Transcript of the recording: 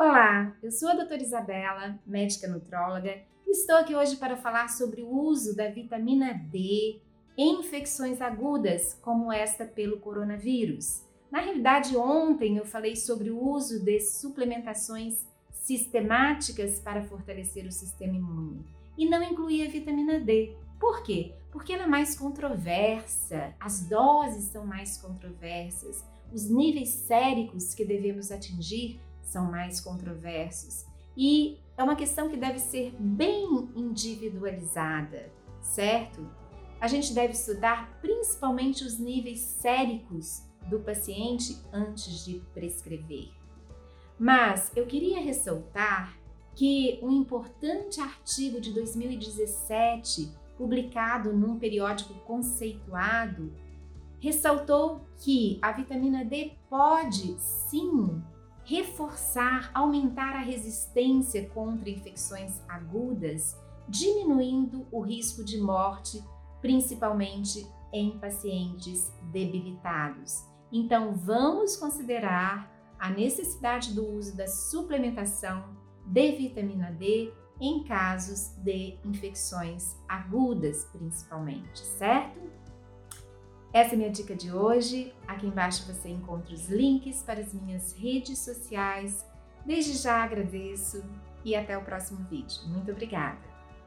Olá, eu sou a doutora Isabela, médica nutróloga, e estou aqui hoje para falar sobre o uso da vitamina D em infecções agudas, como esta pelo coronavírus. Na realidade, ontem eu falei sobre o uso de suplementações sistemáticas para fortalecer o sistema imune e não incluía a vitamina D. Por quê? Porque ela é mais controversa, as doses são mais controversas, os níveis séricos que devemos atingir são mais controversos e é uma questão que deve ser bem individualizada, certo? A gente deve estudar principalmente os níveis séricos do paciente antes de prescrever. Mas eu queria ressaltar que um importante artigo de 2017, publicado num periódico conceituado, ressaltou que a vitamina D pode sim reforçar, aumentar a resistência contra infecções agudas, diminuindo o risco de morte, principalmente em pacientes debilitados. Então, vamos considerar a necessidade do uso da suplementação de vitamina D em casos de infecções agudas, principalmente, certo? Essa é minha dica de hoje. Aqui embaixo você encontra os links para as minhas redes sociais. Desde já agradeço e até o próximo vídeo. Muito obrigada!